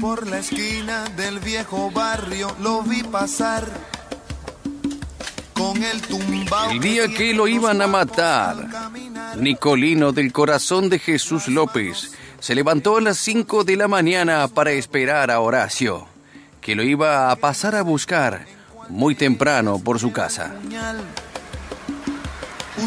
Por la esquina del viejo barrio lo vi pasar. Con el tumbao El día que lo iban a matar, Nicolino del corazón de Jesús López se levantó a las 5 de la mañana para esperar a Horacio, que lo iba a pasar a buscar muy temprano por su casa.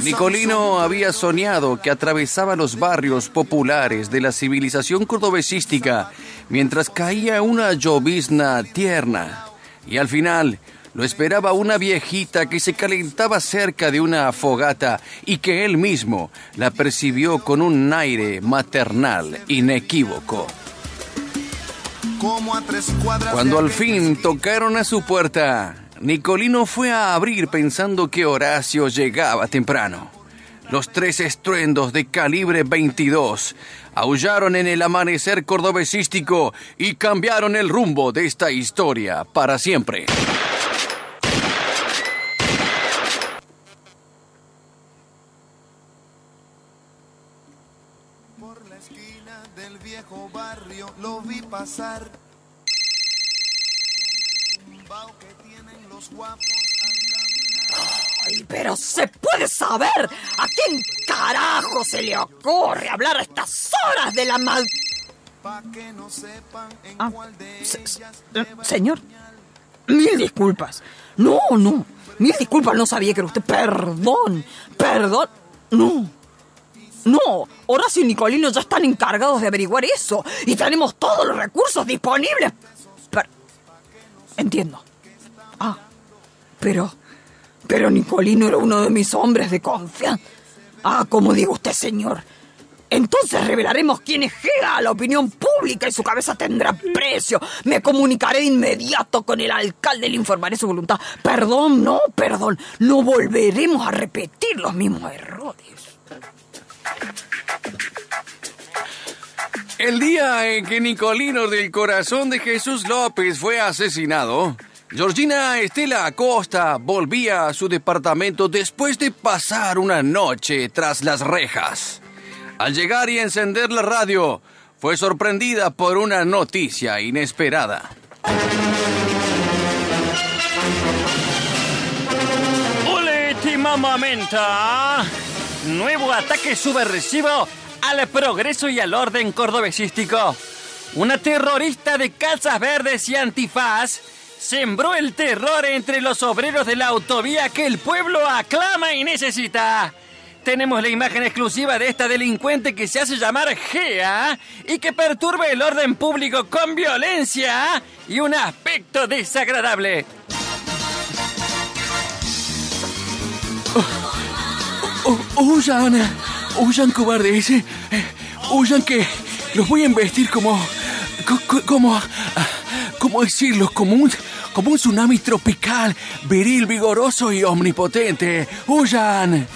Nicolino había soñado que atravesaba los barrios populares de la civilización cordobesística mientras caía una llovizna tierna. Y al final lo esperaba una viejita que se calentaba cerca de una fogata y que él mismo la percibió con un aire maternal inequívoco. Cuando al fin tocaron a su puerta, Nicolino fue a abrir pensando que Horacio llegaba temprano. Los tres estruendos de calibre 22 aullaron en el amanecer cordobesístico y cambiaron el rumbo de esta historia para siempre. Por la esquina del viejo barrio lo vi pasar. Con el tumbao que tienen los guapos al caminar. Ay, pero se puede saber a quién carajo se le ocurre hablar a estas horas de la mal... Pa' que no sepan en Ah, cuál de se- ellas se- eh, señor, mil disculpas. No, no, mil disculpas, no sabía que era usted. Perdón, perdón. No, no, Horacio y Nicolino ya están encargados de averiguar eso y tenemos todos los recursos disponibles. Entiendo. Ah, pero, pero Nicolino era uno de mis hombres de confianza. Ah, como diga usted, señor. Entonces revelaremos quién es Gea a la opinión pública y su cabeza tendrá precio. Me comunicaré de inmediato con el alcalde y le informaré su voluntad. Perdón, no, perdón. No volveremos a repetir los mismos errores. El día en que Nicolino del corazón de Jesús López fue asesinado, Georgina Estela Acosta volvía a su departamento después de pasar una noche tras las rejas. Al llegar y encender la radio, fue sorprendida por una noticia inesperada. Nuevo ataque subversivo al progreso y al orden cordobesístico. Una terrorista de calzas verdes y antifaz sembró el terror entre los obreros de la autovía que el pueblo aclama y necesita. Tenemos la imagen exclusiva de esta delincuente que se hace llamar Gea y que perturba el orden público con violencia y un aspecto desagradable. Oh, huyan, huyan cobardes, eh, huyan que los voy a investir como, co- co- como, ah, ¿cómo decirlo? Como un, como un tsunami tropical, viril, vigoroso y omnipotente. Huyan.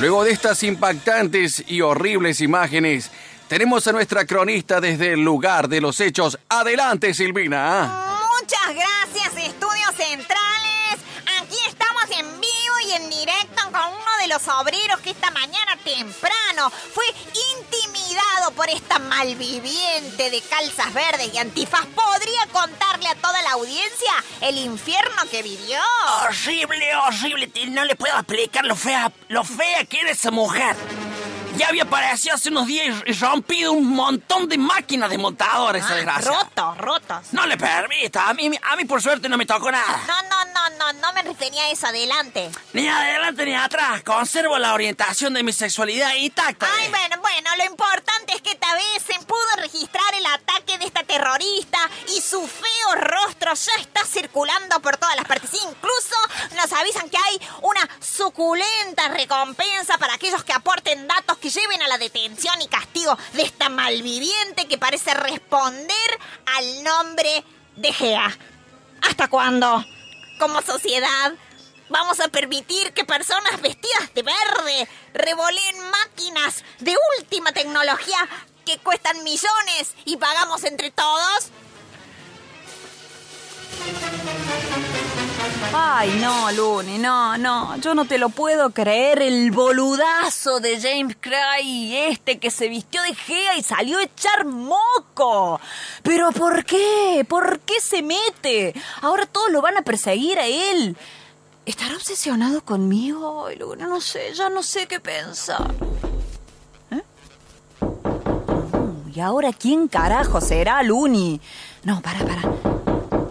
Luego de estas impactantes y horribles imágenes, tenemos a nuestra cronista desde el lugar de los hechos. Adelante, Silvina. Muchas gracias, los obreros que esta mañana temprano fue intimidado por esta malviviente de calzas verdes y antifaz. ¿Podría contarle a toda la audiencia el infierno que vivió? Horrible, horrible. No le puedo explicar lo fea, lo fea que era esa mujer. Ya había aparecido hace unos días y rompido un montón de máquinas desmontadoras, esa Ah, desgracia. rotos, rotos. No le permita, a mí, a mí por suerte no me tocó nada. No, no, no, no, no me refería a eso. Adelante. Ni adelante ni atrás, conservo la orientación de mi sexualidad intacta. Ay, bueno, bueno, lo importante es que esta vez se pudo registrar el ataque de esta terrorista y su feo rostro ya está circulando por todas las partes. Incluso nos avisan que hay una suculenta recompensa para aquellos que aporten datos que lleven a la detención y castigo de esta malviviente que parece responder al nombre de Gea. ¿Hasta cuándo? Como sociedad, vamos a permitir que personas vestidas de verde revoleen máquinas de última tecnología que cuestan millones y pagamos entre todos. Ay, no, Luni, no, no, yo no te lo puedo creer. El boludazo de James Cray, este que se vistió de Gea y salió a echar moco. ¿Pero por qué? ¿Por qué se mete? Ahora todos lo van a perseguir a él. ¿Estará obsesionado conmigo? Ay, Luna, no sé, ya no sé qué pensar. ¿Eh? ¿Y ahora quién carajo será Luni? No, para, para.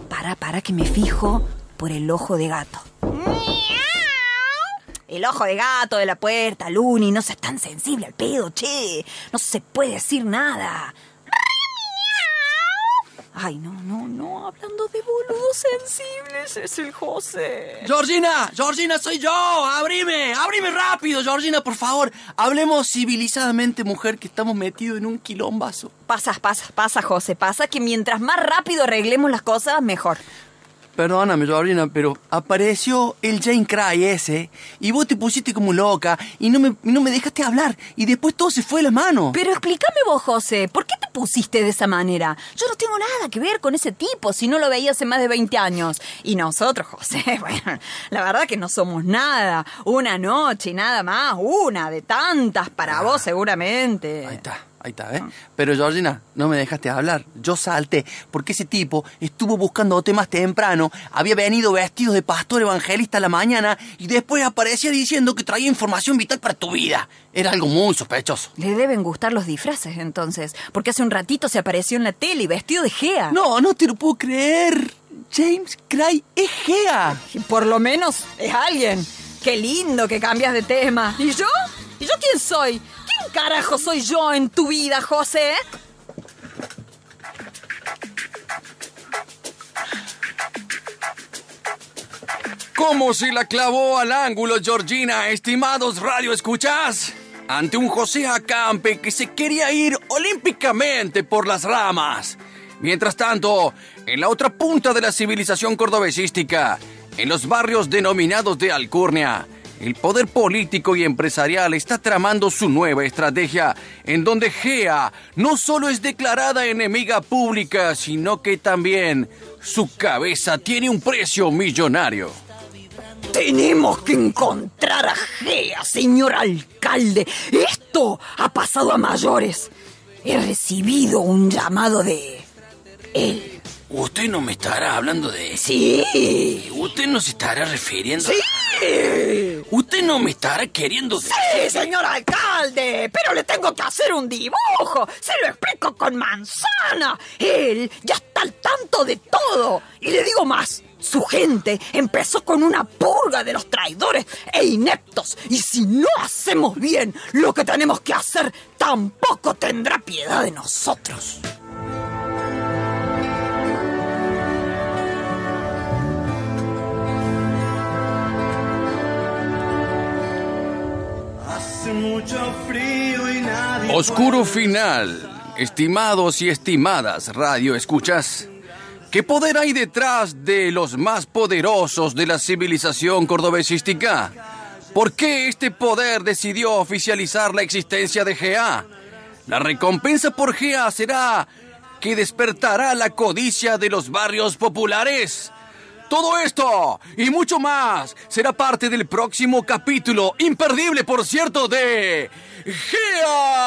Para, para, que me fijo por el ojo de gato. El ojo de gato de la puerta, Luni, no seas tan sensible al pedo, che. No se puede decir nada. Ay, no, no, no, hablando de boludos sensibles, es el José. Georgina, Georgina, soy yo. Abrime, abrime rápido, Georgina, por favor. Hablemos civilizadamente, mujer, que estamos metidos en un quilombazo. Pasa, pasa, pasa, José, pasa que mientras más rápido arreglemos las cosas, mejor. Perdóname, Georgina, pero apareció el Jane Cry ese y vos te pusiste como loca y no me, no me dejaste hablar y después todo se fue de la mano. Pero explícame vos, José, ¿por qué te pusiste de esa manera? Yo no tengo nada que ver con ese tipo si no lo veía hace más de 20 años. Y nosotros, José, bueno, la verdad que no somos nada. Una noche y nada más, una de tantas para vos seguramente. Ahí está. Ahí está, ¿eh? Pero Georgina, no me dejaste hablar. Yo salté porque ese tipo estuvo buscándote más temprano, había venido vestido de pastor evangelista a la mañana y después aparecía diciendo que traía información vital para tu vida. Era algo muy sospechoso. Le deben gustar los disfraces entonces, porque hace un ratito se apareció en la tele vestido de Gea. No, no te lo puedo creer. James Cray es Gea. Por lo menos es alguien. Qué lindo que cambias de tema. ¿Y yo? ¿Y yo quién soy? ¿Quién carajo soy yo en tu vida, José? ¿Cómo se la clavó al ángulo, Georgina, estimados radio escuchas? Ante un José Acampe que se quería ir olímpicamente por las ramas. Mientras tanto, en la otra punta de la civilización cordobesística, en los barrios denominados de Alcurnia, el poder político y empresarial está tramando su nueva estrategia, en donde GEA no solo es declarada enemiga pública, sino que también su cabeza tiene un precio millonario. Tenemos que encontrar a Gea, señor alcalde. Esto ha pasado a mayores. He recibido un llamado de él. Usted no me estará hablando de... Sí. Usted no se estará refiriendo... Sí. Usted no me estará queriendo... Sí, señor alcalde, pero le tengo que hacer un dibujo. Se lo explico con manzana. Él ya está al tanto de todo. Y le digo más. Su gente empezó con una purga de los traidores e ineptos. Y si no hacemos bien lo que tenemos que hacer, tampoco tendrá piedad de nosotros. Oscuro final. Estimados y estimadas radio escuchas. ¿Qué poder hay detrás de los más poderosos de la civilización cordobesística? ¿Por qué este poder decidió oficializar la existencia de GA? La recompensa por GA será que despertará la codicia de los barrios populares. Todo esto y mucho más será parte del próximo capítulo, imperdible por cierto, de GEA.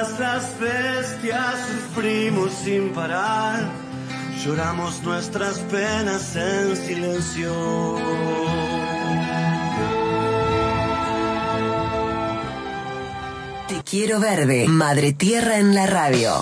Las bestias sufrimos sin parar, lloramos nuestras penas en silencio. Quiero Verde, Madre Tierra en la radio.